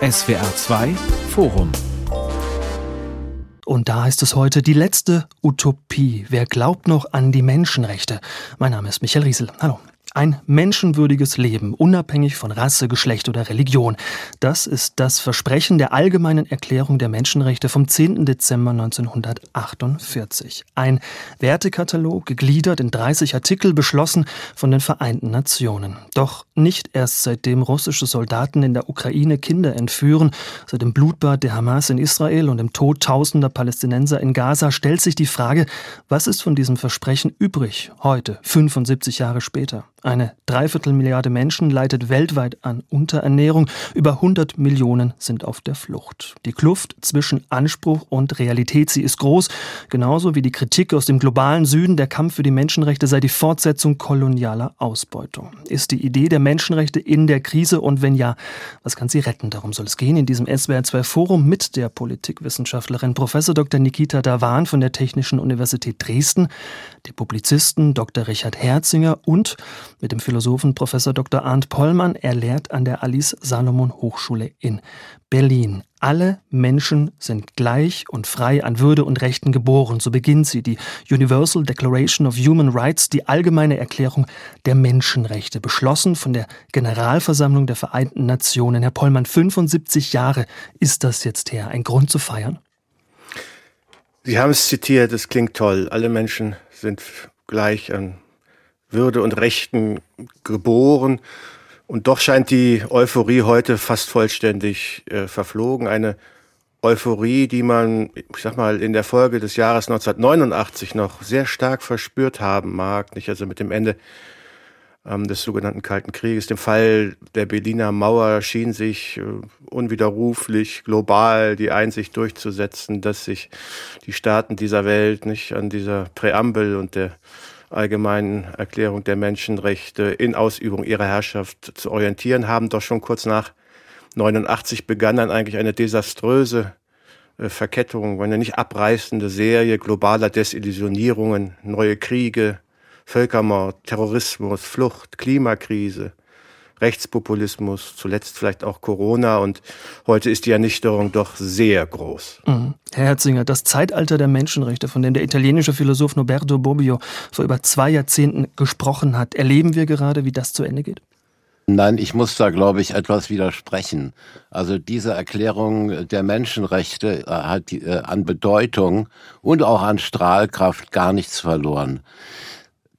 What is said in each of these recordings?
SWR 2 Forum und da heißt es heute die letzte Utopie. Wer glaubt noch an die Menschenrechte? Mein Name ist Michael Riesel. Hallo. Ein menschenwürdiges Leben, unabhängig von Rasse, Geschlecht oder Religion. Das ist das Versprechen der Allgemeinen Erklärung der Menschenrechte vom 10. Dezember 1948. Ein Wertekatalog, gegliedert in 30 Artikel, beschlossen von den Vereinten Nationen. Doch nicht erst seitdem russische Soldaten in der Ukraine Kinder entführen, seit dem Blutbad der Hamas in Israel und dem Tod tausender Palästinenser in Gaza, stellt sich die Frage, was ist von diesem Versprechen übrig, heute, 75 Jahre später? Eine Dreiviertelmilliarde Menschen leidet weltweit an Unterernährung. Über 100 Millionen sind auf der Flucht. Die Kluft zwischen Anspruch und Realität, sie ist groß. Genauso wie die Kritik aus dem globalen Süden, der Kampf für die Menschenrechte sei die Fortsetzung kolonialer Ausbeutung. Ist die Idee der Menschenrechte in der Krise und wenn ja, was kann sie retten? Darum soll es gehen in diesem SWR2 Forum mit der Politikwissenschaftlerin Prof. Dr. Nikita Dawan von der Technischen Universität Dresden, dem Publizisten Dr. Richard Herzinger und mit dem Philosophen Prof. Dr. Arndt Pollmann. Er lehrt an der Alice Salomon Hochschule in Berlin. Alle Menschen sind gleich und frei an Würde und Rechten geboren. So beginnt sie, die Universal Declaration of Human Rights, die allgemeine Erklärung der Menschenrechte, beschlossen von der Generalversammlung der Vereinten Nationen. Herr Pollmann, 75 Jahre ist das jetzt her. Ein Grund zu feiern? Sie haben es zitiert, es klingt toll. Alle Menschen sind gleich an würde und Rechten geboren. Und doch scheint die Euphorie heute fast vollständig äh, verflogen. Eine Euphorie, die man, ich sag mal, in der Folge des Jahres 1989 noch sehr stark verspürt haben mag. Nicht also mit dem Ende ähm, des sogenannten Kalten Krieges, dem Fall der Berliner Mauer schien sich äh, unwiderruflich global die Einsicht durchzusetzen, dass sich die Staaten dieser Welt nicht an dieser Präambel und der allgemeinen Erklärung der Menschenrechte in Ausübung ihrer Herrschaft zu orientieren haben. Doch schon kurz nach 89 begann dann eigentlich eine desaströse äh, Verkettung, eine nicht abreißende Serie globaler Desillusionierungen, neue Kriege, Völkermord, Terrorismus, Flucht, Klimakrise, Rechtspopulismus, zuletzt vielleicht auch Corona und heute ist die Ernüchterung doch sehr groß. Mhm. Herr Herzinger, das Zeitalter der Menschenrechte, von dem der italienische Philosoph Noberto Bobbio vor über zwei Jahrzehnten gesprochen hat, erleben wir gerade, wie das zu Ende geht? Nein, ich muss da, glaube ich, etwas widersprechen. Also diese Erklärung der Menschenrechte äh, hat äh, an Bedeutung und auch an Strahlkraft gar nichts verloren.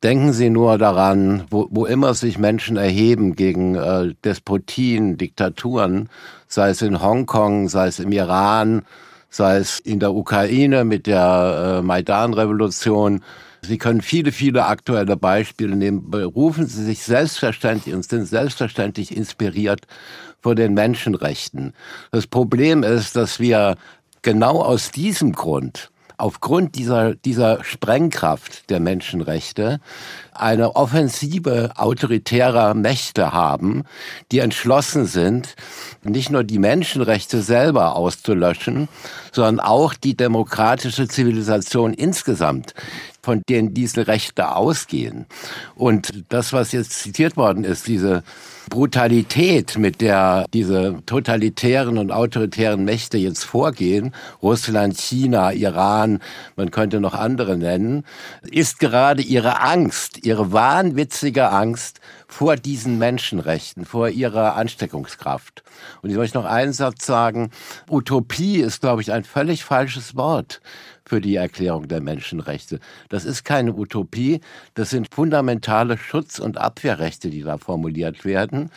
Denken Sie nur daran, wo, wo immer sich Menschen erheben gegen äh, Despotien, Diktaturen, sei es in Hongkong, sei es im Iran, sei es in der Ukraine mit der äh, Maidan-Revolution. Sie können viele, viele aktuelle Beispiele nehmen. Berufen Sie sich selbstverständlich und sind selbstverständlich inspiriert vor den Menschenrechten. Das Problem ist, dass wir genau aus diesem Grund aufgrund dieser, dieser Sprengkraft der Menschenrechte eine Offensive autoritärer Mächte haben, die entschlossen sind, nicht nur die Menschenrechte selber auszulöschen, sondern auch die demokratische Zivilisation insgesamt, von denen diese Rechte ausgehen. Und das, was jetzt zitiert worden ist, diese Brutalität, mit der diese totalitären und autoritären Mächte jetzt vorgehen, Russland, China, Iran, man könnte noch andere nennen, ist gerade ihre Angst, ihre wahnwitzige Angst vor diesen Menschenrechten, vor ihrer Ansteckungskraft. Und ich möchte noch einen Satz sagen. Utopie ist, glaube ich, ein völlig falsches Wort für die Erklärung der Menschenrechte. Das ist keine Utopie, das sind fundamentale Schutz- und Abwehrrechte, die da formuliert werden.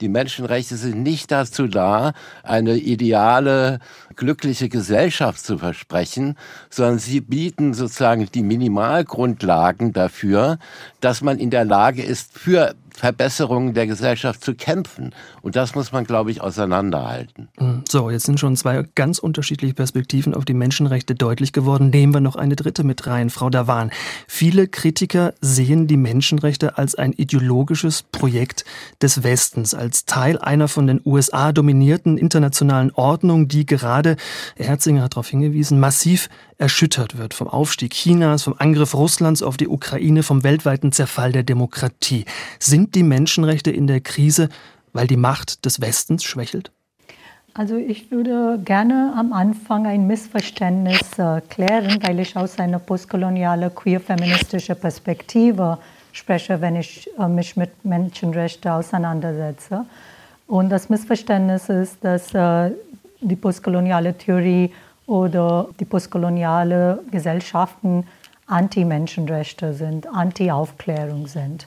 Die Menschenrechte sind nicht dazu da, eine ideale, glückliche Gesellschaft zu versprechen, sondern sie bieten sozusagen die Minimalgrundlagen dafür, dass man in der Lage ist, für Verbesserungen der Gesellschaft zu kämpfen. Und das muss man, glaube ich, auseinanderhalten. Hm, so, jetzt sind schon zwei ganz unterschiedliche Perspektiven auf die Menschenrechte deutlich geworden. Nehmen wir noch eine dritte mit rein, Frau Dawan. Viele Kritiker sehen die Menschenrechte als ein ideologisches Projekt des Westens, als Teil einer von den USA dominierten internationalen Ordnung, die gerade, Herzinger hat darauf hingewiesen, massiv erschüttert wird vom Aufstieg Chinas, vom Angriff Russlands auf die Ukraine, vom weltweiten Zerfall der Demokratie. Sind die Menschenrechte in der Krise weil die Macht des Westens schwächelt? Also ich würde gerne am Anfang ein Missverständnis äh, klären, weil ich aus einer postkolonialen queer-feministischen Perspektive spreche, wenn ich äh, mich mit Menschenrechten auseinandersetze. Und das Missverständnis ist, dass äh, die postkoloniale Theorie oder die postkoloniale Gesellschaften Anti-Menschenrechte sind, Anti-Aufklärung sind.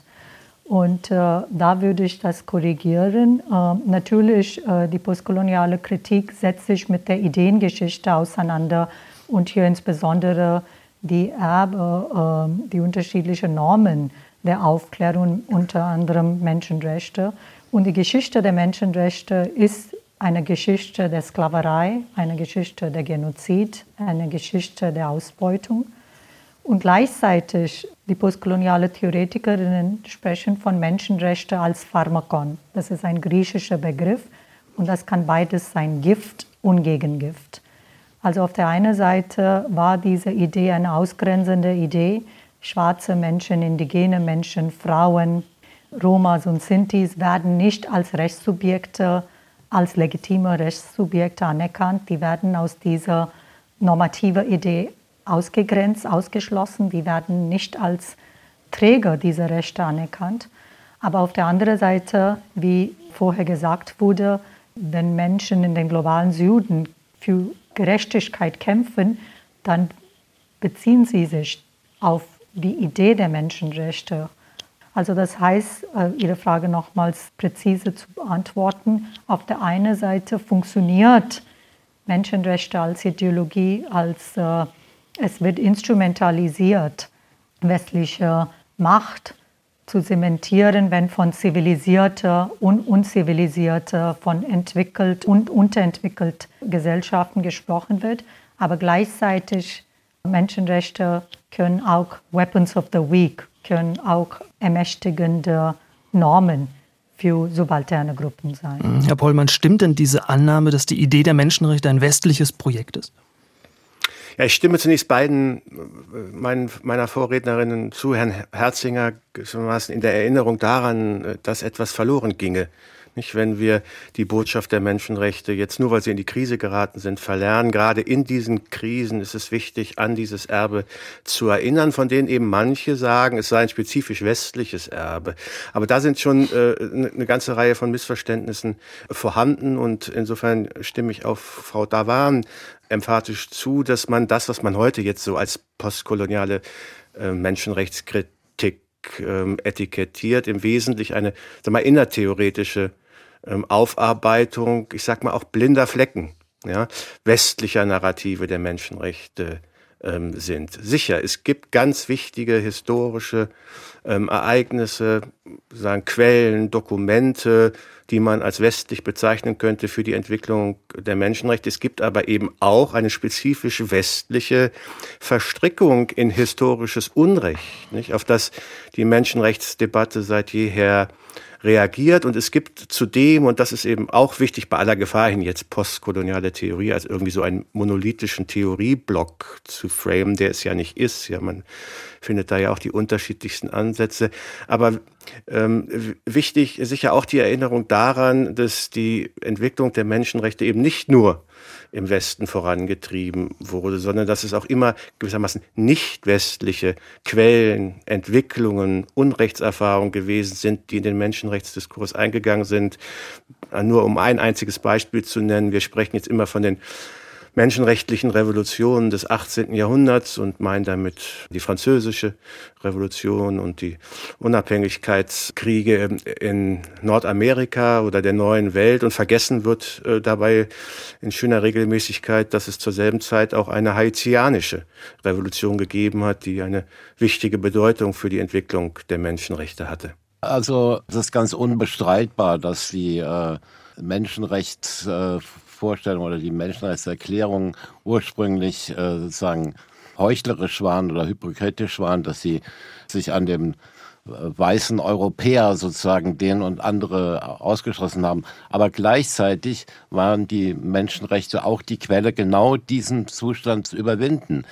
Und äh, da würde ich das korrigieren. Äh, natürlich, äh, die postkoloniale Kritik setzt sich mit der Ideengeschichte auseinander und hier insbesondere die Erbe, äh, die unterschiedlichen Normen der Aufklärung, unter anderem Menschenrechte. Und die Geschichte der Menschenrechte ist eine Geschichte der Sklaverei, eine Geschichte der Genozid, eine Geschichte der Ausbeutung. Und gleichzeitig die postkoloniale Theoretikerinnen sprechen von Menschenrechten als Pharmakon. Das ist ein griechischer Begriff und das kann beides sein, Gift und Gegengift. Also auf der einen Seite war diese Idee eine ausgrenzende Idee. Schwarze Menschen, indigene Menschen, Frauen, Romas und Sintis werden nicht als Rechtssubjekte, als legitime Rechtssubjekte anerkannt. Die werden aus dieser normativen Idee ausgegrenzt, ausgeschlossen. Die werden nicht als Träger dieser Rechte anerkannt. Aber auf der anderen Seite, wie vorher gesagt wurde, wenn Menschen in den globalen Süden für Gerechtigkeit kämpfen, dann beziehen sie sich auf die Idee der Menschenrechte. Also das heißt, äh, Ihre Frage nochmals präzise zu beantworten, auf der einen Seite funktioniert Menschenrechte als Ideologie, als äh, es wird instrumentalisiert, westliche Macht zu zementieren, wenn von zivilisierter und unzivilisierter, von entwickelt und unterentwickelt Gesellschaften gesprochen wird. Aber gleichzeitig Menschenrechte können auch Weapons of the Weak, können auch ermächtigende Normen für subalterne Gruppen sein. Herr Pollmann, stimmt denn diese Annahme, dass die Idee der Menschenrechte ein westliches Projekt ist? Ja, ich stimme zunächst beiden mein, meiner Vorrednerinnen zu, Herrn Herzinger, in der Erinnerung daran, dass etwas verloren ginge. Nicht, wenn wir die Botschaft der Menschenrechte jetzt nur, weil sie in die Krise geraten sind, verlernen. Gerade in diesen Krisen ist es wichtig, an dieses Erbe zu erinnern, von denen eben manche sagen, es sei ein spezifisch westliches Erbe. Aber da sind schon äh, eine ganze Reihe von Missverständnissen vorhanden und insofern stimme ich auf Frau Davan emphatisch zu, dass man das, was man heute jetzt so als postkoloniale äh, Menschenrechtskritik ähm, etikettiert, im Wesentlichen eine sag mal, innertheoretische ähm, Aufarbeitung, ich sag mal auch blinder Flecken, ja, westlicher Narrative der Menschenrechte ähm, sind. Sicher, es gibt ganz wichtige historische ähm, Ereignisse, sagen Quellen, Dokumente, die man als westlich bezeichnen könnte für die Entwicklung der Menschenrechte. Es gibt aber eben auch eine spezifisch westliche Verstrickung in historisches Unrecht, nicht, auf das die Menschenrechtsdebatte seit jeher reagiert. Und es gibt zudem, und das ist eben auch wichtig bei aller Gefahr hin, jetzt postkoloniale Theorie als irgendwie so einen monolithischen Theorieblock zu framen, der es ja nicht ist. Ja, man findet da ja auch die unterschiedlichsten Ansätze. Aber ähm, wichtig ist sicher auch die Erinnerung daran, dass die Entwicklung der Menschenrechte eben nicht nur im Westen vorangetrieben wurde, sondern dass es auch immer gewissermaßen nicht westliche Quellen, Entwicklungen, Unrechtserfahrungen gewesen sind, die in den Menschenrechtsdiskurs eingegangen sind. Nur um ein einziges Beispiel zu nennen, wir sprechen jetzt immer von den menschenrechtlichen Revolutionen des 18. Jahrhunderts und meinen damit die französische Revolution und die Unabhängigkeitskriege in Nordamerika oder der neuen Welt und vergessen wird äh, dabei in schöner Regelmäßigkeit, dass es zur selben Zeit auch eine haitianische Revolution gegeben hat, die eine wichtige Bedeutung für die Entwicklung der Menschenrechte hatte. Also es ist ganz unbestreitbar, dass die äh, Menschenrechts äh, Vorstellung oder die Menschenrechtserklärung ursprünglich äh, sozusagen heuchlerisch waren oder hypokritisch waren, dass sie sich an dem äh, weißen Europäer sozusagen den und andere ausgeschlossen haben. Aber gleichzeitig waren die Menschenrechte auch die Quelle, genau diesen Zustand zu überwinden.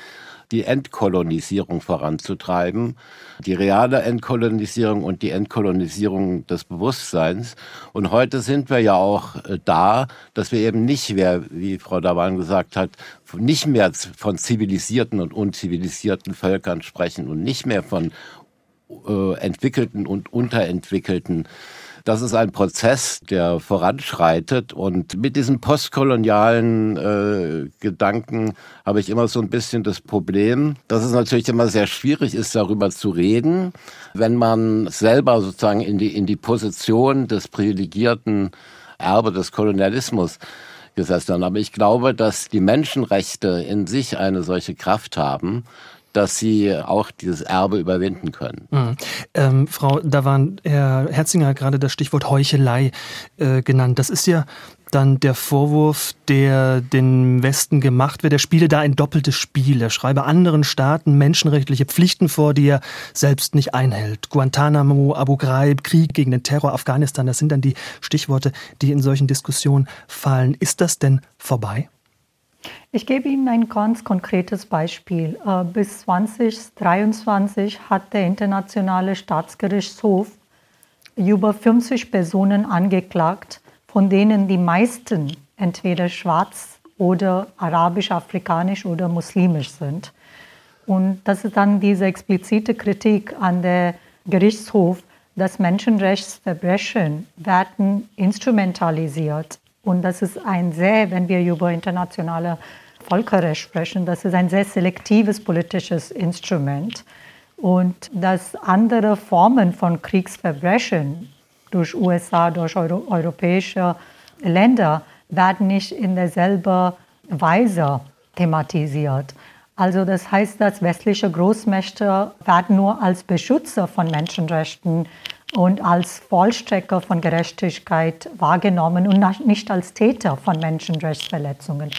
Die Entkolonisierung voranzutreiben, die reale Entkolonisierung und die Entkolonisierung des Bewusstseins. Und heute sind wir ja auch äh, da, dass wir eben nicht mehr, wie Frau Dawan gesagt hat, nicht mehr von zivilisierten und unzivilisierten Völkern sprechen und nicht mehr von äh, entwickelten und unterentwickelten das ist ein Prozess, der voranschreitet. Und mit diesem postkolonialen äh, Gedanken habe ich immer so ein bisschen das Problem, dass es natürlich immer sehr schwierig ist, darüber zu reden, wenn man selber sozusagen in die, in die Position des privilegierten Erbe des Kolonialismus gesessen hat. Aber ich glaube, dass die Menschenrechte in sich eine solche Kraft haben, dass sie auch dieses Erbe überwinden können. Mhm. Ähm, Frau, da waren Herr Herzinger hat gerade das Stichwort Heuchelei äh, genannt. Das ist ja dann der Vorwurf, der den Westen gemacht wird. Er spiele da ein doppeltes Spiel. Er schreibe anderen Staaten menschenrechtliche Pflichten vor, die er selbst nicht einhält. Guantanamo, Abu Ghraib, Krieg gegen den Terror, Afghanistan, das sind dann die Stichworte, die in solchen Diskussionen fallen. Ist das denn vorbei? Ich gebe Ihnen ein ganz konkretes Beispiel. Äh, bis 2023 hat der Internationale Staatsgerichtshof über 50 Personen angeklagt, von denen die meisten entweder schwarz oder arabisch, afrikanisch oder muslimisch sind. Und das ist dann diese explizite Kritik an der Gerichtshof, dass Menschenrechtsverbrechen werden instrumentalisiert und das ist ein sehr, wenn wir über internationale Völkerrecht sprechen, das ist ein sehr selektives politisches Instrument. Und dass andere Formen von Kriegsverbrechen durch USA, durch Euro europäische Länder werden nicht in derselben Weise thematisiert. Also das heißt, dass westliche Großmächte werden nur als Beschützer von Menschenrechten und als Vollstrecker von Gerechtigkeit wahrgenommen und nicht als Täter von Menschenrechtsverletzungen.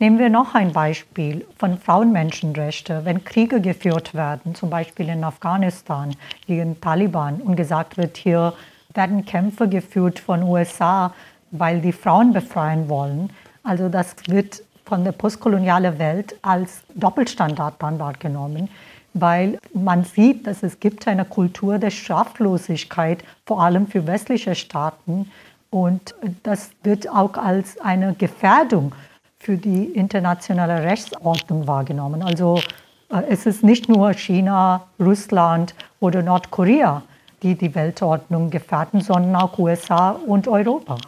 Nehmen wir noch ein Beispiel von Frauenmenschenrechten. Wenn Kriege geführt werden, zum Beispiel in Afghanistan gegen Taliban und gesagt wird, hier werden Kämpfe geführt von USA, weil die Frauen befreien wollen. Also das wird von der postkolonialen Welt als Doppelstandard dann wahrgenommen weil man sieht, dass es gibt eine Kultur der Straflosigkeit, vor allem für westliche Staaten. Und das wird auch als eine Gefährdung für die internationale Rechtsordnung wahrgenommen. Also äh, es ist nicht nur China, Russland oder Nordkorea, die die Weltordnung gefährden, sondern auch USA und Europa.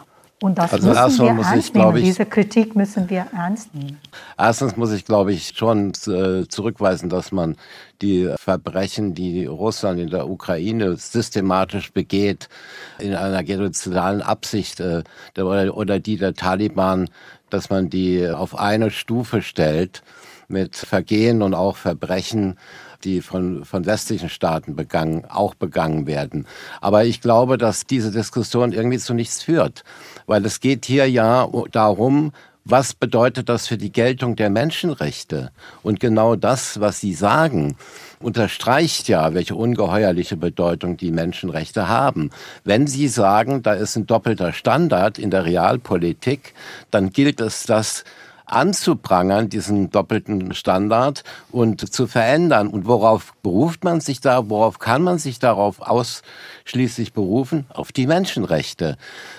Und das also müssen wir ernst nehmen. Ich, Diese Kritik müssen wir ernst nehmen. Erstens muss ich, glaube ich, schon äh, zurückweisen, dass man die Verbrechen, die Russland in der Ukraine systematisch begeht, in einer genozidalen Absicht äh, oder die der Taliban, dass man die auf eine Stufe stellt mit Vergehen und auch Verbrechen, die von, von westlichen Staaten begangen, auch begangen werden. Aber ich glaube, dass diese Diskussion irgendwie zu nichts führt, weil es geht hier ja darum, was bedeutet das für die Geltung der Menschenrechte? Und genau das, was Sie sagen, unterstreicht ja, welche ungeheuerliche Bedeutung die Menschenrechte haben. Wenn Sie sagen, da ist ein doppelter Standard in der Realpolitik, dann gilt es, das anzuprangern, diesen doppelten Standard und zu verändern. Und worauf beruft man sich da? Worauf kann man sich darauf ausschließlich berufen? Auf die Menschenrechte.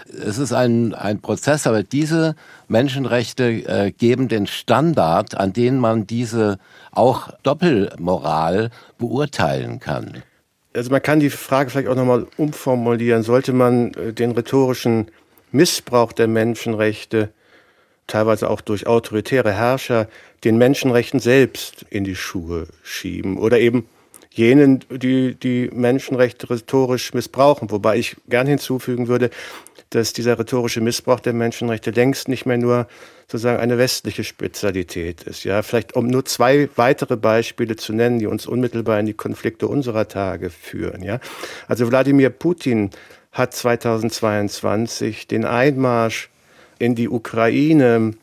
Es ist ein, ein Prozess, aber diese Menschenrechte äh, geben den Standard, an den man diese auch Doppelmoral beurteilen kann. Also man kann die Frage vielleicht auch nochmal umformulieren. Sollte man äh, den rhetorischen Missbrauch der Menschenrechte teilweise auch durch autoritäre Herrscher, den Menschenrechten selbst in die Schuhe schieben oder eben jenen, die die Menschenrechte rhetorisch missbrauchen. Wobei ich gern hinzufügen würde, dass dieser rhetorische Missbrauch der Menschenrechte längst nicht mehr nur sozusagen eine westliche Spezialität ist. Ja, vielleicht um nur zwei weitere Beispiele zu nennen, die uns unmittelbar in die Konflikte unserer Tage führen. Ja, also Wladimir Putin hat 2022 den Einmarsch in die Ukraine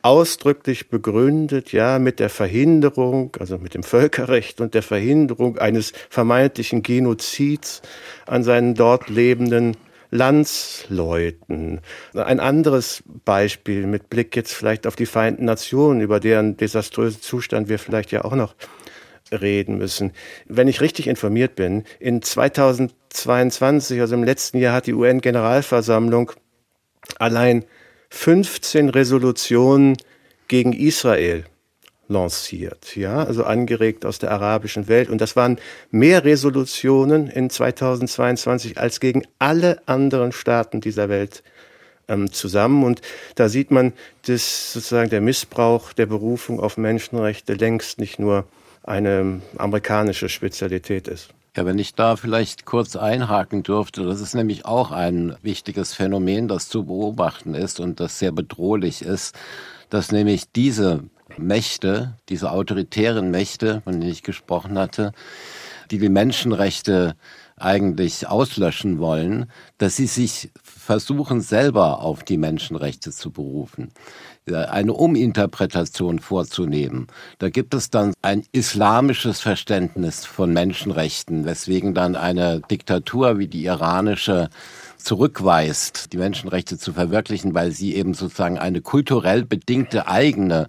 ausdrücklich begründet, ja, mit der Verhinderung, also mit dem Völkerrecht und der Verhinderung eines vermeintlichen Genozids an seinen dort lebenden Landsleuten. Ein anderes Beispiel mit Blick jetzt vielleicht auf die Vereinten Nationen, über deren desaströsen Zustand wir vielleicht ja auch noch reden müssen. Wenn ich richtig informiert bin, in 2022, also im letzten Jahr, hat die UN-Generalversammlung allein 15 Resolutionen gegen Israel lanciert, ja, also angeregt aus der arabischen Welt. Und das waren mehr Resolutionen in 2022 als gegen alle anderen Staaten dieser Welt ähm, zusammen. Und da sieht man, dass sozusagen der Missbrauch der Berufung auf Menschenrechte längst nicht nur eine amerikanische Spezialität ist. Ja, wenn ich da vielleicht kurz einhaken dürfte, das ist nämlich auch ein wichtiges Phänomen, das zu beobachten ist und das sehr bedrohlich ist, dass nämlich diese Mächte, diese autoritären Mächte, von denen ich gesprochen hatte, die die Menschenrechte eigentlich auslöschen wollen, dass sie sich versuchen, selber auf die Menschenrechte zu berufen, eine Uminterpretation vorzunehmen. Da gibt es dann ein islamisches Verständnis von Menschenrechten, weswegen dann eine Diktatur wie die iranische zurückweist, die Menschenrechte zu verwirklichen, weil sie eben sozusagen eine kulturell bedingte eigene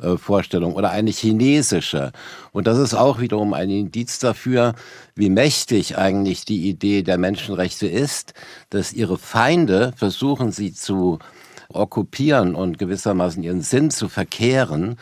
äh, Vorstellung oder eine chinesische. Und das ist auch wiederum ein Indiz dafür, wie mächtig eigentlich die Idee der Menschenrechte ist, dass ihre Feinde versuchen, sie zu okkupieren und gewissermaßen ihren Sinn zu verkehren,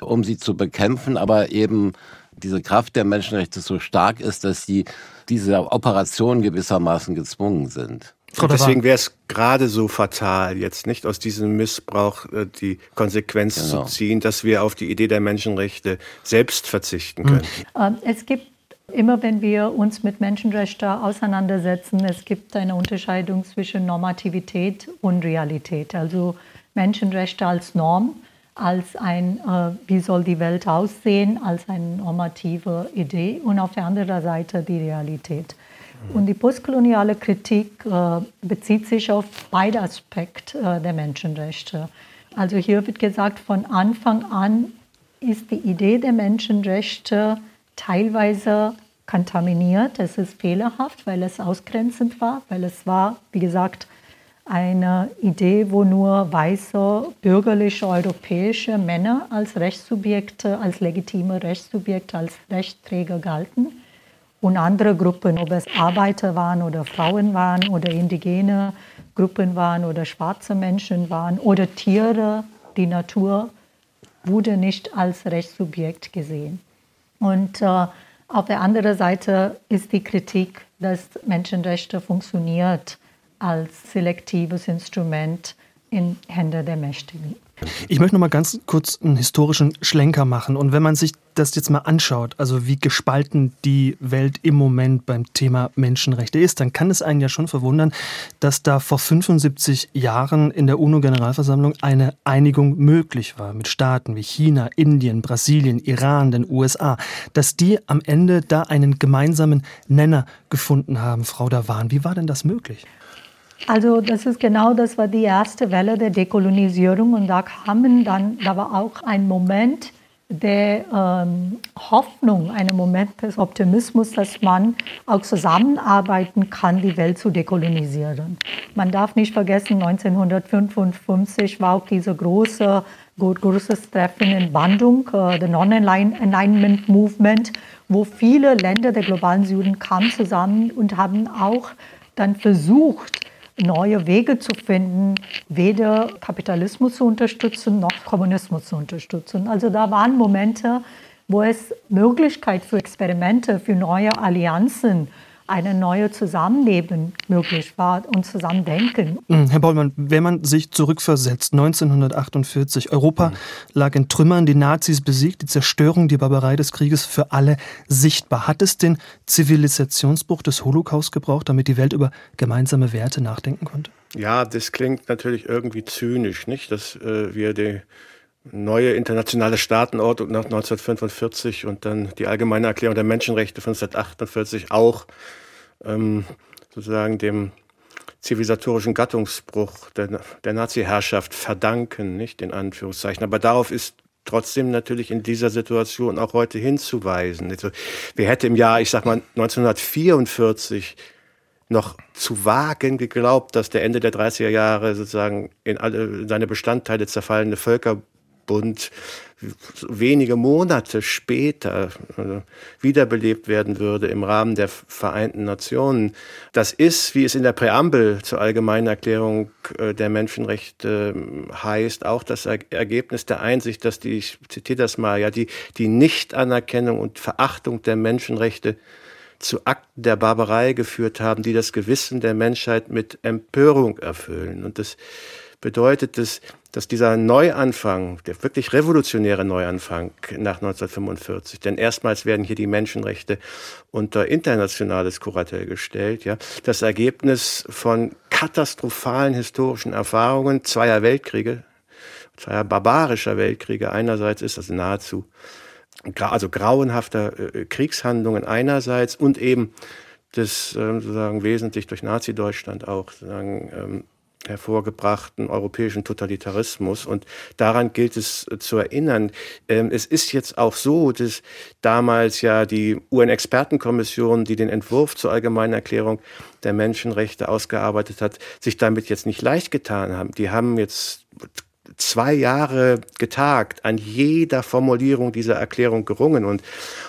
um sie zu bekämpfen, aber eben diese Kraft der Menschenrechte so stark ist, dass sie diese Operation gewissermaßen gezwungen sind. Frau deswegen wäre es gerade so fatal, jetzt nicht aus diesem Missbrauch äh, die Konsequenz genau. zu ziehen, dass wir auf die Idee der Menschenrechte selbst verzichten hm. können. Ähm, es gibt immer, wenn wir uns mit Menschenrechten auseinandersetzen, es gibt eine Unterscheidung zwischen Normativität und Realität. Also Menschenrechte als Norm, als ein, äh, wie soll die Welt aussehen, als eine normative Idee und auf der anderen Seite die Realität. Und die postkoloniale Kritik äh, bezieht sich auf beide Aspekte äh, der Menschenrechte. Also hier wird gesagt, von Anfang an ist die Idee der Menschenrechte teilweise kontaminiert. Es ist fehlerhaft, weil es ausgrenzend war, weil es war, wie gesagt, eine Idee, wo nur weiße, bürgerliche, europäische Männer als Rechtssubjekte, als legitime Rechtssubjekte, als Rechtsträger galten und andere Gruppen, ob es Arbeiter waren oder Frauen waren oder indigene Gruppen waren oder schwarze Menschen waren oder Tiere, die Natur wurde nicht als Rechtssubjekt gesehen. Und äh, auf der anderen Seite ist die Kritik, dass Menschenrechte funktioniert als selektives Instrument in Händen der Mächtigen. Ich möchte noch mal ganz kurz einen historischen Schlenker machen. Und wenn man sich das jetzt mal anschaut, also wie gespalten die Welt im Moment beim Thema Menschenrechte ist, dann kann es einen ja schon verwundern, dass da vor 75 Jahren in der UNO-Generalversammlung eine Einigung möglich war mit Staaten wie China, Indien, Brasilien, Iran, den USA, dass die am Ende da einen gemeinsamen Nenner gefunden haben. Frau Dawan, wie war denn das möglich? Also das ist genau, das war die erste Welle der Dekolonisierung und da kamen dann, da war auch ein Moment der ähm, Hoffnung, ein Moment des Optimismus, dass man auch zusammenarbeiten kann, die Welt zu dekolonisieren. Man darf nicht vergessen, 1955 war auch diese große großes Treffen in Bandung, uh, the Non-Alignment Movement, wo viele Länder der globalen Süden kamen zusammen und haben auch dann versucht, neue Wege zu finden, weder Kapitalismus zu unterstützen noch Kommunismus zu unterstützen. Also da waren Momente, wo es Möglichkeit für Experimente, für neue Allianzen eine neue Zusammenleben möglich war und Zusammendenken. Hm, Herr Bollmann, wenn man sich zurückversetzt, 1948, Europa mhm. lag in Trümmern, die Nazis besiegt, die Zerstörung, die Barbarei des Krieges für alle sichtbar. Hat es den Zivilisationsbruch des Holocaust gebraucht, damit die Welt über gemeinsame Werte nachdenken konnte? Ja, das klingt natürlich irgendwie zynisch, nicht, dass äh, wir die neue internationale Staatenordnung nach 1945 und dann die Allgemeine Erklärung der Menschenrechte von 1948 auch ähm, sozusagen dem zivilisatorischen Gattungsbruch der, der Nazi-Herrschaft verdanken, nicht in Anführungszeichen. Aber darauf ist trotzdem natürlich in dieser Situation auch heute hinzuweisen. Also, wer hätte im Jahr, ich sag mal, 1944 noch zu wagen geglaubt, dass der Ende der 30er Jahre sozusagen in alle in seine Bestandteile zerfallene Völkerbund wenige Monate später äh, wiederbelebt werden würde im Rahmen der Vereinten Nationen. Das ist, wie es in der Präambel zur Allgemeinen Erklärung äh, der Menschenrechte ähm, heißt, auch das Ergebnis der Einsicht, dass die, ich zitiere das mal, ja, die, die Nichtanerkennung und Verachtung der Menschenrechte zu Akten der Barbarei geführt haben, die das Gewissen der Menschheit mit Empörung erfüllen. Und das bedeutet es, dass dieser Neuanfang, der wirklich revolutionäre Neuanfang nach 1945, denn erstmals werden hier die Menschenrechte unter internationales Kuratell gestellt, ja, das Ergebnis von katastrophalen historischen Erfahrungen zweier Weltkriege, zweier barbarischer Weltkriege einerseits ist, das nahezu also grauenhafter äh, Kriegshandlungen einerseits und eben des ähm, sozusagen wesentlich durch Nazi-Deutschland auch sozusagen ähm, hervorgebrachten europäischen Totalitarismus. Und daran gilt es zu erinnern. Ähm, es ist jetzt auch so, dass damals ja die UN-Expertenkommission, die den Entwurf zur allgemeinen Erklärung der Menschenrechte ausgearbeitet hat, sich damit jetzt nicht leicht getan haben. Die haben jetzt zwei Jahre getagt, an jeder Formulierung dieser Erklärung gerungen und,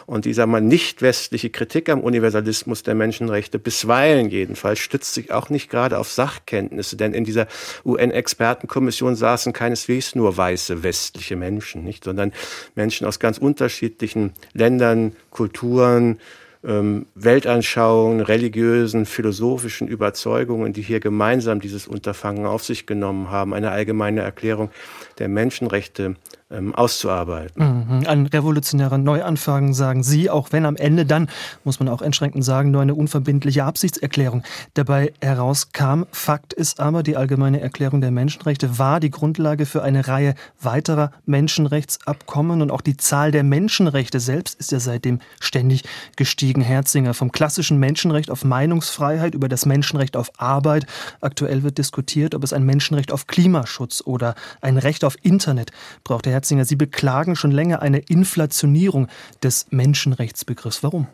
und dieser mal nicht westliche Kritik am Universalismus der Menschenrechte, bisweilen jedenfalls, stützt sich auch nicht gerade auf Sachkenntnisse, denn in dieser UN-Expertenkommission saßen keineswegs nur weiße westliche Menschen, nicht, sondern Menschen aus ganz unterschiedlichen Ländern, Kulturen, Weltanschauungen, religiösen, philosophischen Überzeugungen, die hier gemeinsam dieses Unterfangen auf sich genommen haben, eine allgemeine Erklärung der Menschenrechte ähm, auszuarbeiten. Mhm. Ein revolutionärer Neuanfang, sagen Sie, auch wenn am Ende dann, muss man auch entschränkend sagen, nur eine unverbindliche Absichtserklärung dabei herauskam. Fakt ist aber, die Allgemeine Erklärung der Menschenrechte war die Grundlage für eine Reihe weiterer Menschenrechtsabkommen und auch die Zahl der Menschenrechte selbst ist ja seitdem ständig gestiegen. Herzinger vom klassischen Menschenrecht auf Meinungsfreiheit über das Menschenrecht auf Arbeit. Aktuell wird diskutiert, ob es ein Menschenrecht auf Klimaschutz oder ein Recht auf Internet braucht. Herr Herzinger, Sie beklagen schon länger eine Inflationierung des Menschenrechtsbegriffs. Warum?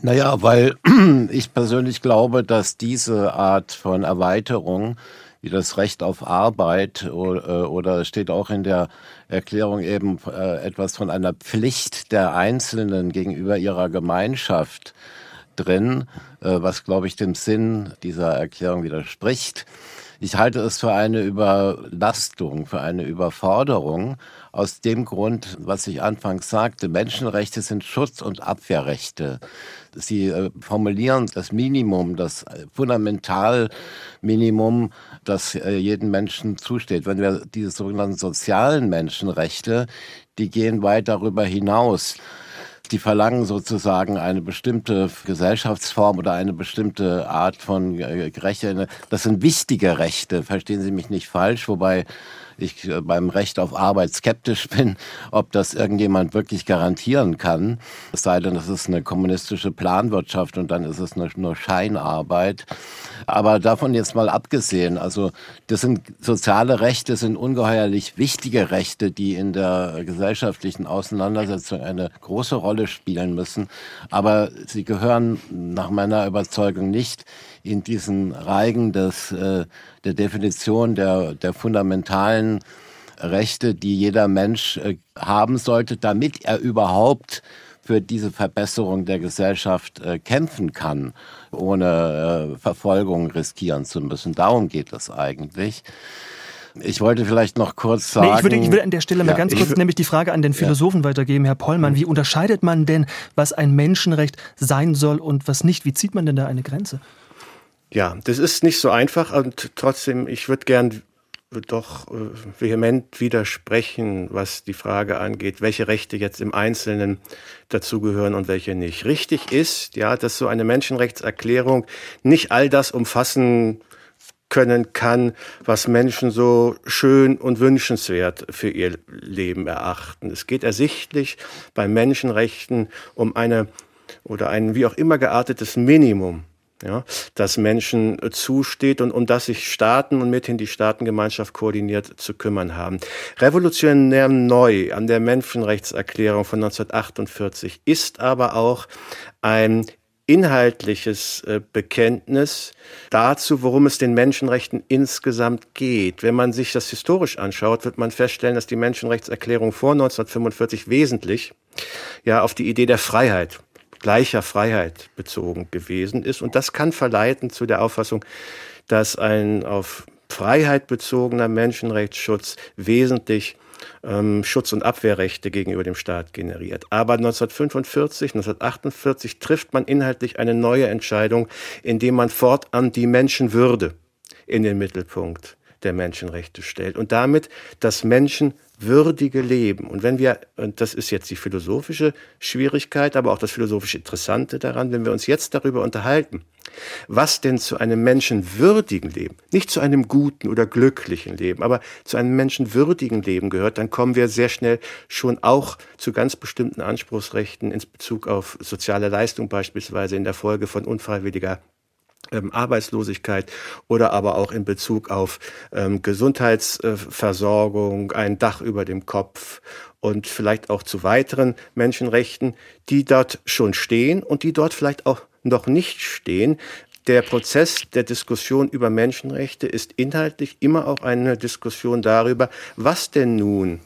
Naja, weil ich persönlich glaube, dass diese Art von Erweiterung wie das Recht auf Arbeit oder, oder steht auch in der Erklärung eben äh, etwas von einer Pflicht der Einzelnen gegenüber ihrer Gemeinschaft drin, äh, was, glaube ich, dem Sinn dieser Erklärung widerspricht. Ich halte es für eine Überlastung, für eine Überforderung. Aus dem Grund, was ich anfangs sagte, Menschenrechte sind Schutz- und Abwehrrechte. Sie äh, formulieren das Minimum, das Fundamentalminimum, das äh, jedem Menschen zusteht. Wenn wir diese sogenannten sozialen Menschenrechte, die gehen weit darüber hinaus die verlangen sozusagen eine bestimmte Gesellschaftsform oder eine bestimmte Art von Rechte. Das sind wichtige Rechte, verstehen Sie mich nicht falsch, wobei ich äh, beim Recht auf Arbeit skeptisch bin, ob das irgendjemand wirklich garantieren kann. Es sei denn, es ist eine kommunistische Planwirtschaft und dann ist es nur, nur Scheinarbeit. Aber davon jetzt mal abgesehen, also das sind soziale Rechte, sind ungeheuerlich wichtige Rechte, die in der gesellschaftlichen Auseinandersetzung eine große Rolle spielen müssen. Aber sie gehören nach meiner Überzeugung nicht in diesen Reigen des, äh, der Definition der, der fundamentalen Rechte, die jeder Mensch äh, haben sollte, damit er überhaupt für diese Verbesserung der Gesellschaft äh, kämpfen kann, ohne äh, Verfolgung riskieren zu müssen. Darum geht es eigentlich. Ich wollte vielleicht noch kurz sagen. Nee, ich, würde, ich würde an der Stelle ja, mal ganz kurz nämlich die Frage an den Philosophen ja. weitergeben, Herr Pollmann. Wie unterscheidet man denn, was ein Menschenrecht sein soll und was nicht? Wie zieht man denn da eine Grenze? Ja, das ist nicht so einfach und trotzdem, ich würde gern doch äh, vehement widersprechen, was die Frage angeht, welche Rechte jetzt im Einzelnen dazugehören und welche nicht. Richtig ist, ja, dass so eine Menschenrechtserklärung nicht all das umfassen können kann, was Menschen so schön und wünschenswert für ihr Leben erachten. Es geht ersichtlich bei Menschenrechten um eine oder ein wie auch immer geartetes Minimum ja, das Menschen zusteht und um das sich Staaten und mithin die Staatengemeinschaft koordiniert zu kümmern haben. Revolutionär neu an der Menschenrechtserklärung von 1948 ist aber auch ein inhaltliches äh, Bekenntnis dazu, worum es den Menschenrechten insgesamt geht. Wenn man sich das historisch anschaut, wird man feststellen, dass die Menschenrechtserklärung vor 1945 wesentlich ja auf die Idee der Freiheit gleicher Freiheit bezogen gewesen ist. Und das kann verleiten zu der Auffassung, dass ein auf Freiheit bezogener Menschenrechtsschutz wesentlich ähm, Schutz- und Abwehrrechte gegenüber dem Staat generiert. Aber 1945, 1948 trifft man inhaltlich eine neue Entscheidung, indem man fortan die Menschenwürde in den Mittelpunkt der Menschenrechte stellt und damit das menschenwürdige Leben. Und wenn wir, und das ist jetzt die philosophische Schwierigkeit, aber auch das philosophisch Interessante daran, wenn wir uns jetzt darüber unterhalten, was denn zu einem menschenwürdigen Leben, nicht zu einem guten oder glücklichen Leben, aber zu einem menschenwürdigen Leben gehört, dann kommen wir sehr schnell schon auch zu ganz bestimmten Anspruchsrechten in Bezug auf soziale Leistung beispielsweise in der Folge von unfreiwilliger ähm, Arbeitslosigkeit oder aber auch in Bezug auf ähm, Gesundheitsversorgung, ein Dach über dem Kopf und vielleicht auch zu weiteren Menschenrechten, die dort schon stehen und die dort vielleicht auch noch nicht stehen. Der Prozess der Diskussion über Menschenrechte ist inhaltlich immer auch eine Diskussion darüber, was denn nun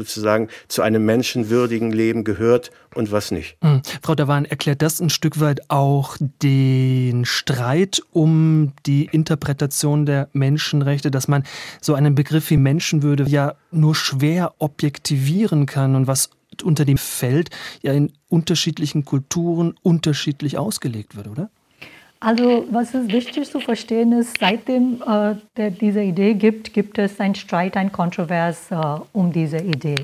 sozusagen zu einem menschenwürdigen Leben gehört und was nicht. Mhm. Frau Dawan, erklärt das ein Stück weit auch den Streit um die Interpretation der Menschenrechte, dass man so einen Begriff wie Menschenwürde ja nur schwer objektivieren kann und was unter dem Feld ja in unterschiedlichen Kulturen unterschiedlich ausgelegt wird, oder? Also was ist wichtig zu verstehen ist, seitdem äh, der, diese Idee gibt, gibt es einen Streit, ein Kontrovers äh, um diese Idee.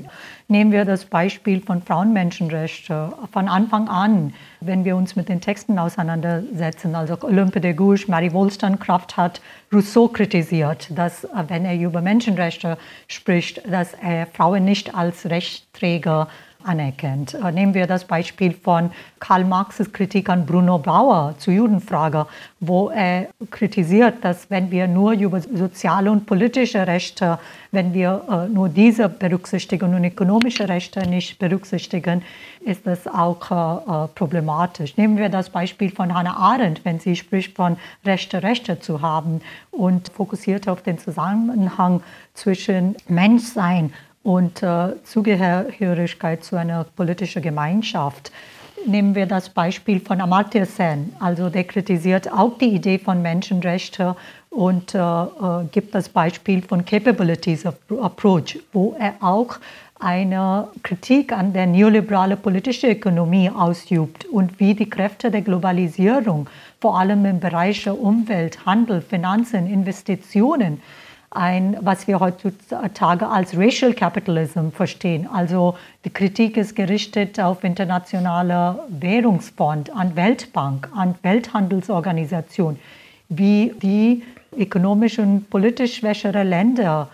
Nehmen wir das Beispiel von Frauenmenschenrechten. Von Anfang an, wenn wir uns mit den Texten auseinandersetzen, also Olympe de Gouges, Mary Wollstonecraft hat Rousseau kritisiert, dass äh, wenn er über Menschenrechte spricht, dass er Frauen nicht als Rechtsträger anerkennt. Äh, nehmen wir das Beispiel von Karl Marxes Kritik an Bruno Bauer zur Judenfrage, wo er kritisiert, dass wenn wir nur über soziale und politische Rechte, wenn wir äh, nur diese berücksichtigen und ökonomische Rechte nicht berücksichtigen, ist das auch äh, problematisch. Nehmen wir das Beispiel von Hannah Arendt, wenn sie spricht von Rechte, Rechte zu haben und fokussiert auf den Zusammenhang zwischen Menschsein und äh, Zugehörigkeit zu einer politischen Gemeinschaft. Nehmen wir das Beispiel von Amartya Sen, also der kritisiert auch die Idee von Menschenrechten und äh, äh, gibt das Beispiel von Capabilities Approach, wo er auch eine Kritik an der neoliberalen politischen Ökonomie ausübt und wie die Kräfte der Globalisierung, vor allem im Bereich Umwelt, Handel, Finanzen, Investitionen, ein, was wir heutzutage als Racial Capitalism verstehen. Also die Kritik ist gerichtet auf internationale Währungsfonds, an Weltbank, an Welthandelsorganisation, wie die ökonomisch und politisch schwächere Länder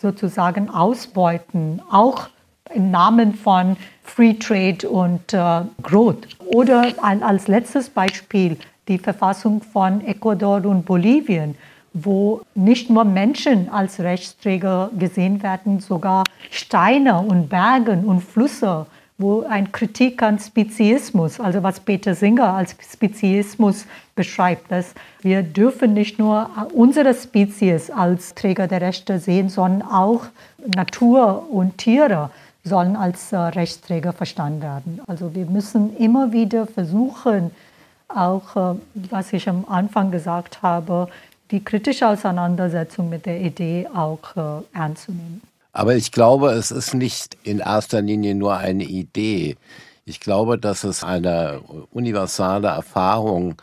sozusagen ausbeuten, auch im Namen von Free Trade und äh, Growth. Oder als letztes Beispiel die Verfassung von Ecuador und Bolivien wo nicht nur Menschen als Rechtsträger gesehen werden, sogar Steine und Berge und Flüsse, wo ein Kritik an Speziismus, also was Peter Singer als Speziismus beschreibt, dass wir dürfen nicht nur unsere Spezies als Träger der Rechte sehen, sondern auch Natur und Tiere sollen als äh, Rechtsträger verstanden werden. Also wir müssen immer wieder versuchen, auch äh, was ich am Anfang gesagt habe, die kritische Auseinandersetzung mit der Idee auch äh, ernst zu nehmen. Aber ich glaube, es ist nicht in erster Linie nur eine Idee. Ich glaube, dass es eine universale Erfahrung,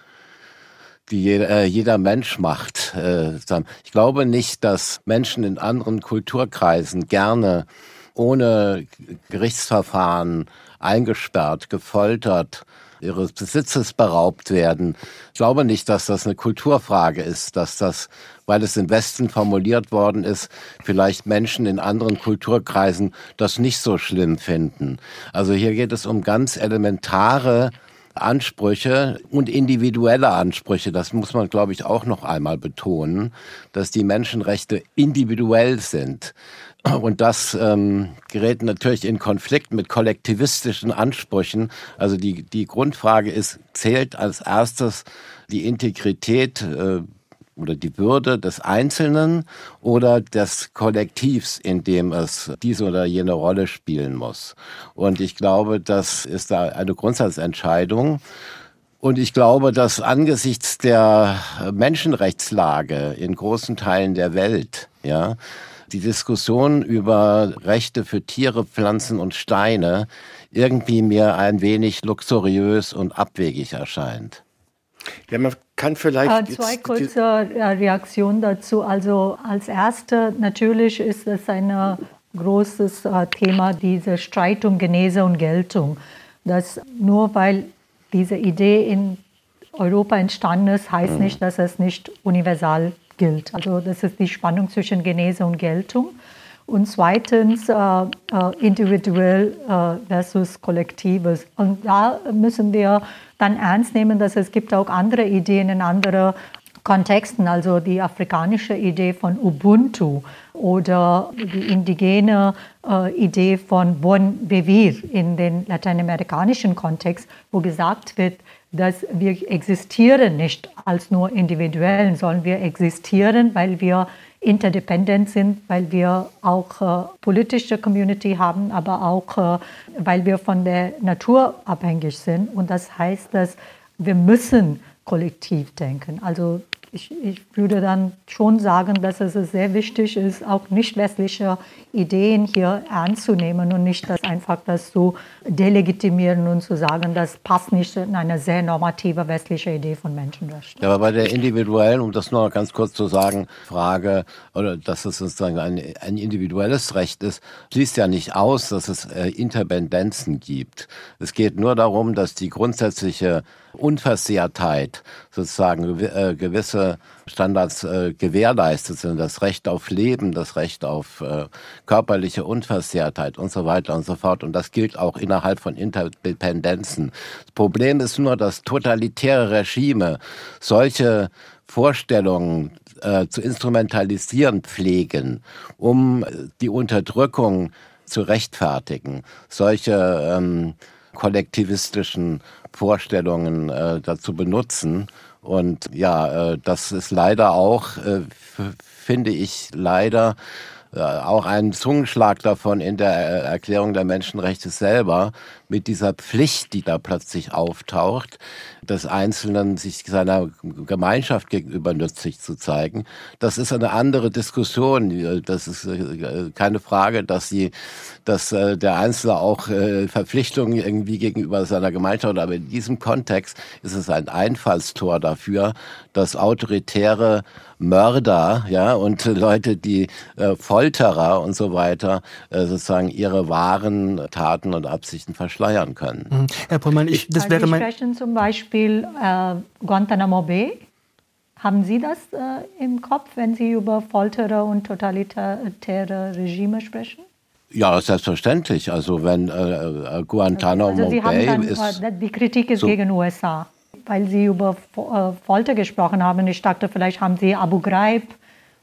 die jeder, äh, jeder Mensch macht. Äh, ich glaube nicht, dass Menschen in anderen Kulturkreisen gerne ohne Gerichtsverfahren eingesperrt, gefoltert, ihres Besitzes beraubt werden. Ich glaube nicht, dass das eine Kulturfrage ist, dass das, weil es im Westen formuliert worden ist, vielleicht Menschen in anderen Kulturkreisen das nicht so schlimm finden. Also hier geht es um ganz elementare Ansprüche und individuelle Ansprüche, das muss man, glaube ich, auch noch einmal betonen, dass die Menschenrechte individuell sind. Und das ähm, gerät natürlich in Konflikt mit kollektivistischen Ansprüchen. Also die, die Grundfrage ist, zählt als erstes die Integrität äh, oder die Würde des Einzelnen oder des Kollektivs, in dem es diese oder jene Rolle spielen muss. Und ich glaube, das ist da eine Grundsatzentscheidung. Und ich glaube, dass angesichts der Menschenrechtslage in großen Teilen der Welt, ja, die Diskussion über Rechte für Tiere, Pflanzen und Steine irgendwie mir ein wenig luxuriös und abwegig erscheint. Ja, man kann vielleicht. Äh, zwei kurze äh, Reaktionen dazu. Also als erste, natürlich ist es ein äh, großes äh, Thema, diese Streit um Genese und Geltung. Dass nur weil diese Idee in Europa entstanden ist, heißt nicht, dass es nicht universal gilt. Also das ist die Spannung zwischen Genese und Geltung. Und zweitens äh, äh, individuell äh, versus kollektives. Und da müssen wir dann ernst nehmen, dass es gibt auch andere Ideen in anderen Kontexten, also die afrikanische Idee von Ubuntu oder die indigene äh, Idee von Bon Vivir in den lateinamerikanischen Kontext, wo gesagt wird, dass wir existieren nicht als nur individuellen, sondern wir existieren, weil wir interdependent sind, weil wir auch äh, politische Community haben, aber auch äh, weil wir von der Natur abhängig sind. Und das heißt, dass wir müssen kollektiv denken. Also ich, ich, würde dann schon sagen, dass es sehr wichtig ist, auch nicht westliche Ideen hier ernst zu nehmen und nicht das einfach das zu delegitimieren und zu sagen, das passt nicht in eine sehr normative westliche Idee von Menschenrechten. Ja, aber bei der individuellen, um das nur ganz kurz zu sagen, Frage, oder dass es sozusagen ein, ein individuelles Recht ist, schließt ja nicht aus, dass es äh, Interpendenzen gibt. Es geht nur darum, dass die grundsätzliche Unversehrtheit sozusagen äh, gewisse Standards äh, gewährleistet sind, das Recht auf Leben, das Recht auf äh, körperliche Unversehrtheit und so weiter und so fort. Und das gilt auch innerhalb von Interdependenzen. Das Problem ist nur, dass totalitäre Regime solche Vorstellungen zu instrumentalisieren pflegen, um die Unterdrückung zu rechtfertigen. Solche ähm, kollektivistischen Vorstellungen äh, dazu benutzen. Und ja, äh, das ist leider auch, äh, finde ich, leider äh, auch ein Zungenschlag davon in der äh, Erklärung der Menschenrechte selber, mit dieser Pflicht, die da plötzlich auftaucht, des Einzelnen sich seiner Gemeinschaft gegenüber nützlich zu zeigen. Das ist eine andere Diskussion. Das ist äh, keine Frage, dass sie, dass der Einzelne auch Verpflichtungen irgendwie gegenüber seiner Gemeinschaft, aber in diesem Kontext ist es ein Einfallstor dafür, dass autoritäre Mörder, ja, und Leute, die äh, Folterer und so weiter, äh, sozusagen ihre wahren Taten und Absichten verschleiern können. Mhm. Herr Pullmann, ich, das wäre mein... Sie sprechen zum Beispiel äh, Guantanamo Bay. Haben Sie das äh, im Kopf, wenn Sie über Folterer und totalitäre Regime sprechen? Ja, selbstverständlich. Also wenn äh, äh Guantanamo also Sie Bay dann, ist... Die Kritik ist so, gegen USA weil Sie über äh, Folter gesprochen haben. Ich dachte, vielleicht haben Sie Abu Ghraib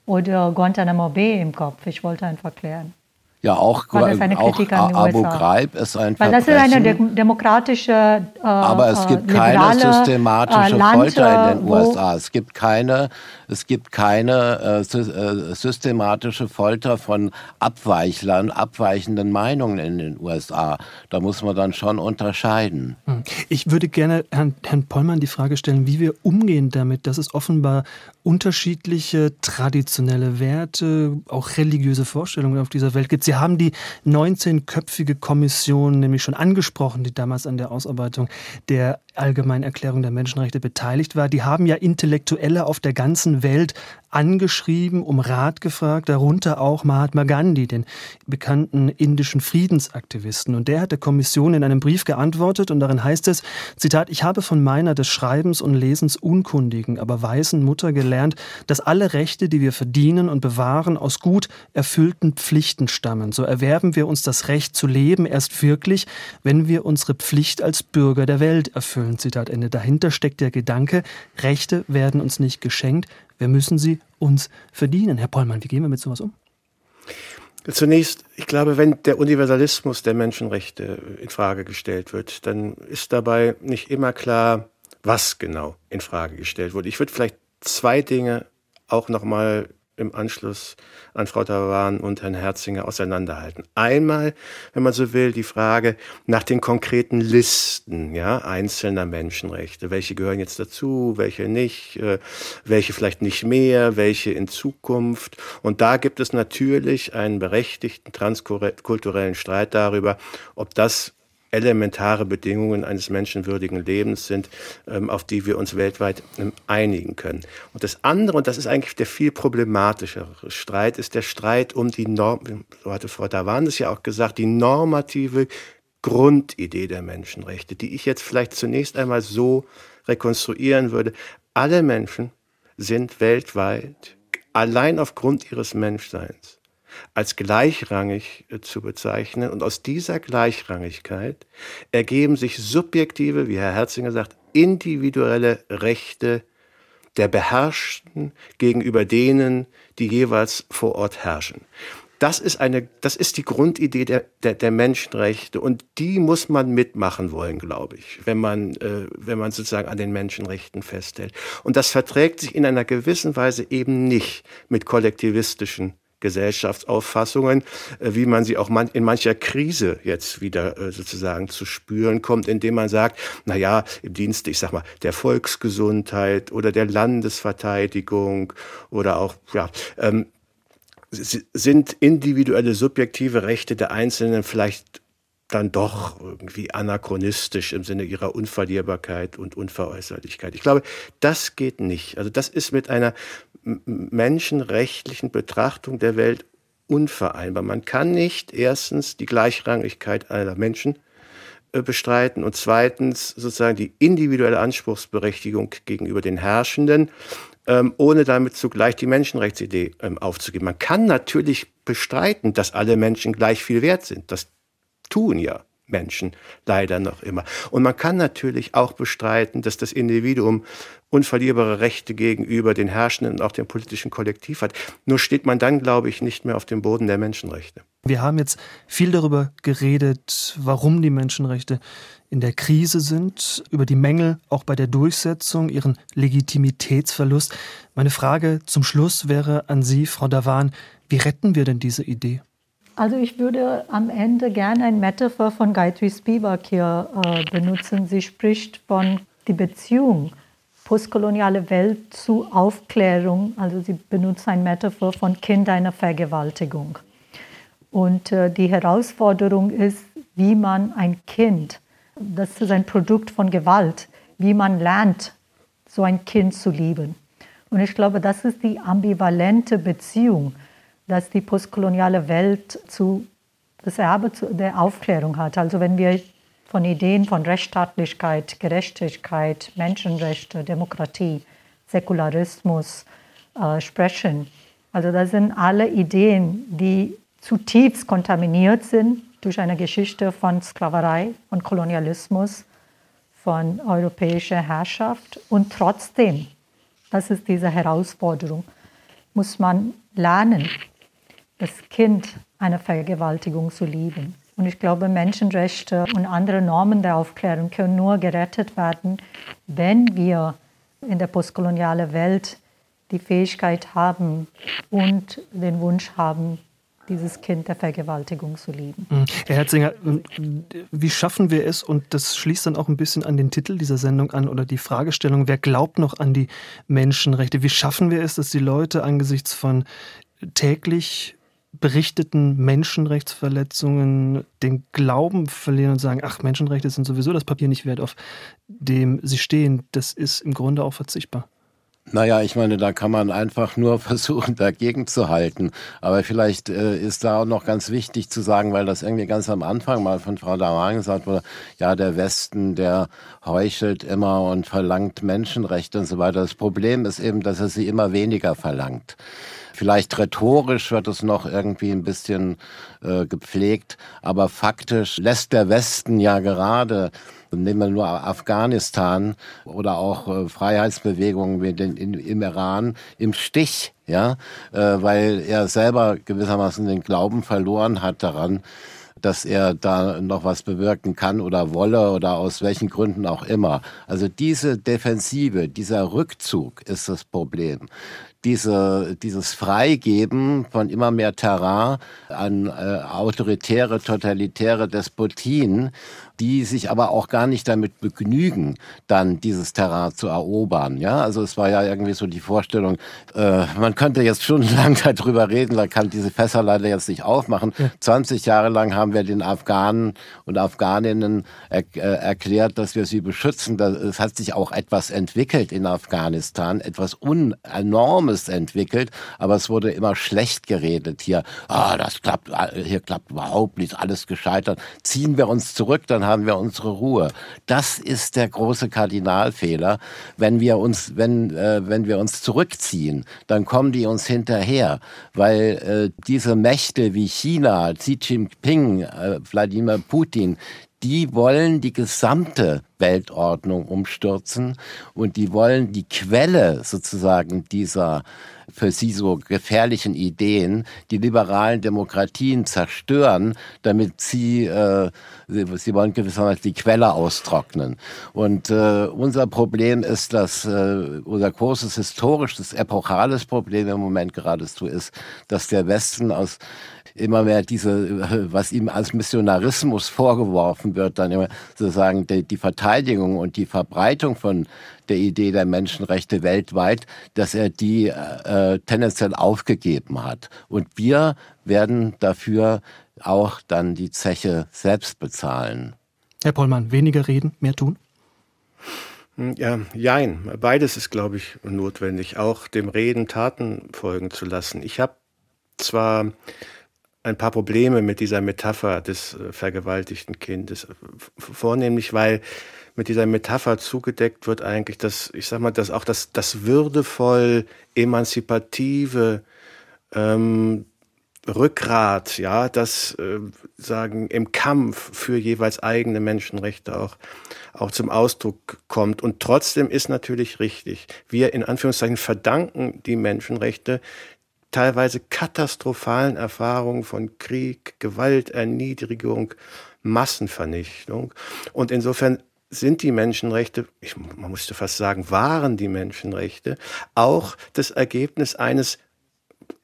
oder Guantanamo Bay im Kopf. Ich wollte einfach klären. Ja, auch, auch Abu Ghraib ist ein Weil das ist eine de demokratische, äh, aber es gibt keine systematische äh, Folter in den USA. Es gibt keine es gibt keine äh, äh, systematische Folter von Abweichlern, abweichenden Meinungen in den USA. Da muss man dann schon unterscheiden. Hm. Ich würde gerne Herrn, Herrn Pollmann die Frage stellen, wie wir umgehen damit, dass es offenbar unterschiedliche traditionelle Werte, auch religiöse Vorstellungen auf dieser Welt gibt. Sie haben die 19-köpfige Kommission nämlich schon angesprochen, die damals an der Ausarbeitung der Allgemeinen Erklärung der Menschenrechte beteiligt war. Die haben ja Intellektuelle auf der ganzen Welt angeschrieben, um Rat gefragt, darunter auch Mahatma Gandhi, den bekannten indischen Friedensaktivisten. Und der hat der Kommission in einem Brief geantwortet und darin heißt es, Zitat, ich habe von meiner des Schreibens und Lesens unkundigen, aber weißen Mutter gelernt, dass alle Rechte, die wir verdienen und bewahren, aus gut erfüllten Pflichten stammen. So erwerben wir uns das Recht zu leben erst wirklich, wenn wir unsere Pflicht als Bürger der Welt erfüllen. Zitat Ende. Dahinter steckt der Gedanke, Rechte werden uns nicht geschenkt, wir müssen sie uns verdienen. Herr Pollmann, wie gehen wir mit sowas um? Zunächst, ich glaube, wenn der Universalismus der Menschenrechte in Frage gestellt wird, dann ist dabei nicht immer klar, was genau in Frage gestellt wurde. Ich würde vielleicht zwei Dinge auch noch mal im Anschluss an Frau Tavan und Herrn Herzinger auseinanderhalten. Einmal, wenn man so will, die Frage nach den konkreten Listen ja, einzelner Menschenrechte. Welche gehören jetzt dazu, welche nicht, äh, welche vielleicht nicht mehr, welche in Zukunft. Und da gibt es natürlich einen berechtigten transkulturellen Streit darüber, ob das elementare Bedingungen eines menschenwürdigen Lebens sind, ähm, auf die wir uns weltweit ähm, einigen können. Und das andere, und das ist eigentlich der viel problematischere Streit, ist der Streit um die Norm, so hatte Frau Davan ja auch gesagt, die normative Grundidee der Menschenrechte, die ich jetzt vielleicht zunächst einmal so rekonstruieren würde. Alle Menschen sind weltweit allein aufgrund ihres Menschseins als gleichrangig äh, zu bezeichnen. Und aus dieser Gleichrangigkeit ergeben sich subjektive, wie Herr Herzinger sagt, individuelle Rechte der Beherrschten gegenüber denen, die jeweils vor Ort herrschen. Das ist eine, das ist die Grundidee der, der, der Menschenrechte und die muss man mitmachen wollen, glaube ich, wenn man, äh, wenn man sozusagen an den Menschenrechten festhält. Und das verträgt sich in einer gewissen Weise eben nicht mit kollektivistischen Gesellschaftsauffassungen, äh, wie man sie auch in mancher Krise jetzt wieder äh, sozusagen zu spüren kommt, indem man sagt, na ja, im Dienste, ich sag mal, der Volksgesundheit oder der Landesverteidigung oder auch, ja, ähm, sind individuelle subjektive Rechte der Einzelnen vielleicht dann doch irgendwie anachronistisch im Sinne ihrer Unverlierbarkeit und Unveräußerlichkeit. Ich glaube, das geht nicht. Also das ist mit einer menschenrechtlichen Betrachtung der Welt unvereinbar. Man kann nicht erstens die Gleichrangigkeit aller Menschen äh, bestreiten und zweitens sozusagen die individuelle Anspruchsberechtigung gegenüber den Herrschenden, ähm, ohne damit zugleich die Menschenrechtsidee ähm, aufzugeben. Man kann natürlich bestreiten, dass alle Menschen gleich viel wert sind. Das tun ja Menschen leider noch immer. Und man kann natürlich auch bestreiten, dass das Individuum unverlierbare Rechte gegenüber den Herrschenden und auch dem politischen Kollektiv hat. Nur steht man dann, glaube ich, nicht mehr auf dem Boden der Menschenrechte. Wir haben jetzt viel darüber geredet, warum die Menschenrechte in der Krise sind, über die Mängel auch bei der Durchsetzung, ihren Legitimitätsverlust. Meine Frage zum Schluss wäre an Sie, Frau Davan, wie retten wir denn diese Idee? Also ich würde am Ende gerne ein Metaphor von Gayatri Spivak hier äh, benutzen. Sie spricht von die Beziehung postkoloniale Welt zu Aufklärung. Also sie benutzt ein Metaphor von Kind einer Vergewaltigung. Und äh, die Herausforderung ist, wie man ein Kind, das ist ein Produkt von Gewalt, wie man lernt, so ein Kind zu lieben. Und ich glaube, das ist die ambivalente Beziehung dass die postkoloniale Welt zu, das Erbe der Aufklärung hat. Also wenn wir von Ideen von Rechtsstaatlichkeit, Gerechtigkeit, Menschenrechte, Demokratie, Säkularismus äh, sprechen. Also das sind alle Ideen, die zutiefst kontaminiert sind durch eine Geschichte von Sklaverei, von Kolonialismus, von europäischer Herrschaft. Und trotzdem, das ist diese Herausforderung, muss man lernen, das Kind einer Vergewaltigung zu lieben. Und ich glaube, Menschenrechte und andere Normen der Aufklärung können nur gerettet werden, wenn wir in der postkolonialen Welt die Fähigkeit haben und den Wunsch haben, dieses Kind der Vergewaltigung zu lieben. Mhm. Herr Herzinger, wie schaffen wir es, und das schließt dann auch ein bisschen an den Titel dieser Sendung an oder die Fragestellung, wer glaubt noch an die Menschenrechte? Wie schaffen wir es, dass die Leute angesichts von täglich berichteten Menschenrechtsverletzungen den Glauben verlieren und sagen, ach, Menschenrechte sind sowieso das Papier nicht wert, auf dem sie stehen, das ist im Grunde auch verzichtbar. Naja, ich meine, da kann man einfach nur versuchen, dagegen zu halten. Aber vielleicht äh, ist da auch noch ganz wichtig zu sagen, weil das irgendwie ganz am Anfang mal von Frau Daran gesagt wurde, ja, der Westen, der heuchelt immer und verlangt Menschenrechte und so weiter. Das Problem ist eben, dass er sie immer weniger verlangt. Vielleicht rhetorisch wird es noch irgendwie ein bisschen äh, gepflegt, aber faktisch lässt der Westen ja gerade Nehmen wir nur Afghanistan oder auch äh, Freiheitsbewegungen wie den, im Iran im Stich, ja, äh, weil er selber gewissermaßen den Glauben verloren hat daran, dass er da noch was bewirken kann oder wolle oder aus welchen Gründen auch immer. Also diese Defensive, dieser Rückzug ist das Problem diese, dieses Freigeben von immer mehr Terrain an äh, autoritäre, totalitäre Despotien, die sich aber auch gar nicht damit begnügen, dann dieses Terrain zu erobern. Ja, also es war ja irgendwie so die Vorstellung, äh, man könnte jetzt stundenlang darüber reden, da kann diese Fässer leider jetzt nicht aufmachen. Ja. 20 Jahre lang haben wir den Afghanen und Afghaninnen er, äh, erklärt, dass wir sie beschützen. Es hat sich auch etwas entwickelt in Afghanistan, etwas Unenormes entwickelt, aber es wurde immer schlecht geredet hier. Ah, das klappt, äh, hier klappt überhaupt nichts, alles gescheitert. Ziehen wir uns zurück, dann haben wir unsere Ruhe. Das ist der große Kardinalfehler. Wenn wir uns, wenn, äh, wenn wir uns zurückziehen, dann kommen die uns hinterher, weil äh, diese Mächte wie China, Xi Jinping, äh, Wladimir Putin, die wollen die gesamte Weltordnung umstürzen und die wollen die Quelle sozusagen dieser für sie so gefährlichen Ideen die liberalen Demokratien zerstören, damit sie, äh, sie, sie wollen gewissermaßen die Quelle austrocknen. Und äh, unser Problem ist, dass äh, unser großes historisches, epochales Problem im Moment geradezu ist, dass der Westen aus immer mehr diese, was ihm als Missionarismus vorgeworfen wird, dann immer sozusagen die, die Verteidigung und die Verbreitung von der Idee der Menschenrechte weltweit, dass er die äh, tendenziell aufgegeben hat. Und wir werden dafür auch dann die Zeche selbst bezahlen. Herr Pollmann, weniger reden, mehr tun? Hm, ja, jein. Beides ist, glaube ich, notwendig. Auch dem Reden Taten folgen zu lassen. Ich habe zwar ein paar Probleme mit dieser Metapher des äh, vergewaltigten Kindes. Vornehmlich, weil mit dieser Metapher zugedeckt wird eigentlich das, ich sag mal, das auch das, das würdevoll emanzipative ähm, Rückgrat, ja, das äh, sagen im Kampf für jeweils eigene Menschenrechte auch auch zum Ausdruck kommt. Und trotzdem ist natürlich richtig, wir in Anführungszeichen verdanken die Menschenrechte teilweise katastrophalen Erfahrungen von Krieg, Gewalt, Erniedrigung, Massenvernichtung. Und insofern sind die Menschenrechte, ich, man musste fast sagen, waren die Menschenrechte auch das Ergebnis eines,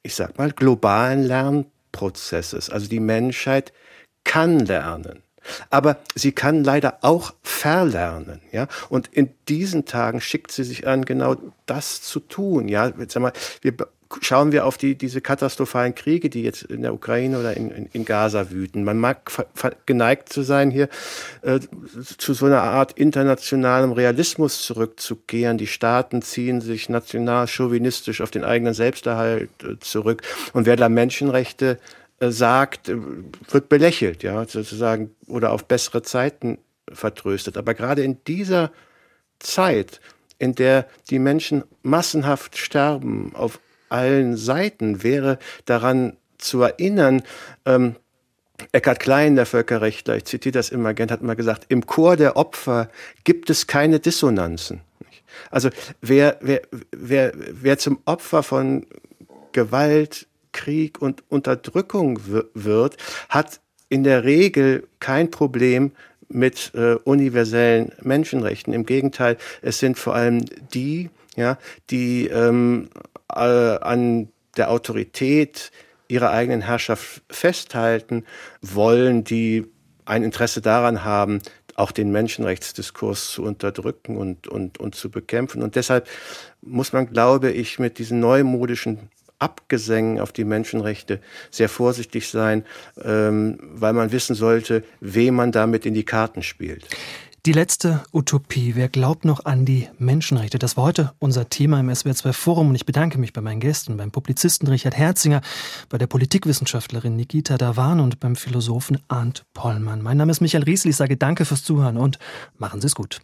ich sag mal, globalen Lernprozesses. Also die Menschheit kann lernen. Aber sie kann leider auch verlernen, ja. Und in diesen Tagen schickt sie sich an, genau das zu tun, ja. Sag mal, wir schauen wir auf die, diese katastrophalen Kriege, die jetzt in der Ukraine oder in, in, in Gaza wüten. Man mag geneigt zu sein, hier äh, zu so einer Art internationalem Realismus zurückzukehren. Die Staaten ziehen sich national chauvinistisch auf den eigenen Selbsterhalt äh, zurück. Und wer da Menschenrechte äh, sagt, äh, wird belächelt, ja, sozusagen, oder auf bessere Zeiten vertröstet. Aber gerade in dieser Zeit, in der die Menschen massenhaft sterben auf allen Seiten wäre daran zu erinnern, ähm, Eckhard Klein, der Völkerrechtler, ich zitiere das immer gern, hat mal gesagt, im Chor der Opfer gibt es keine Dissonanzen. Also wer, wer, wer, wer zum Opfer von Gewalt, Krieg und Unterdrückung wird, hat in der Regel kein Problem mit äh, universellen Menschenrechten. Im Gegenteil, es sind vor allem die, ja, die ähm, äh, an der Autorität ihrer eigenen Herrschaft festhalten wollen, die ein Interesse daran haben, auch den Menschenrechtsdiskurs zu unterdrücken und, und, und zu bekämpfen. Und deshalb muss man, glaube ich, mit diesen neumodischen Abgesängen auf die Menschenrechte sehr vorsichtig sein, ähm, weil man wissen sollte, wem man damit in die Karten spielt. Die letzte Utopie. Wer glaubt noch an die Menschenrechte? Das war heute unser Thema im SWR2 Forum und ich bedanke mich bei meinen Gästen, beim Publizisten Richard Herzinger, bei der Politikwissenschaftlerin Nikita Davan und beim Philosophen Arndt Pollmann. Mein Name ist Michael Riesel. Ich sage danke fürs Zuhören und machen Sie es gut.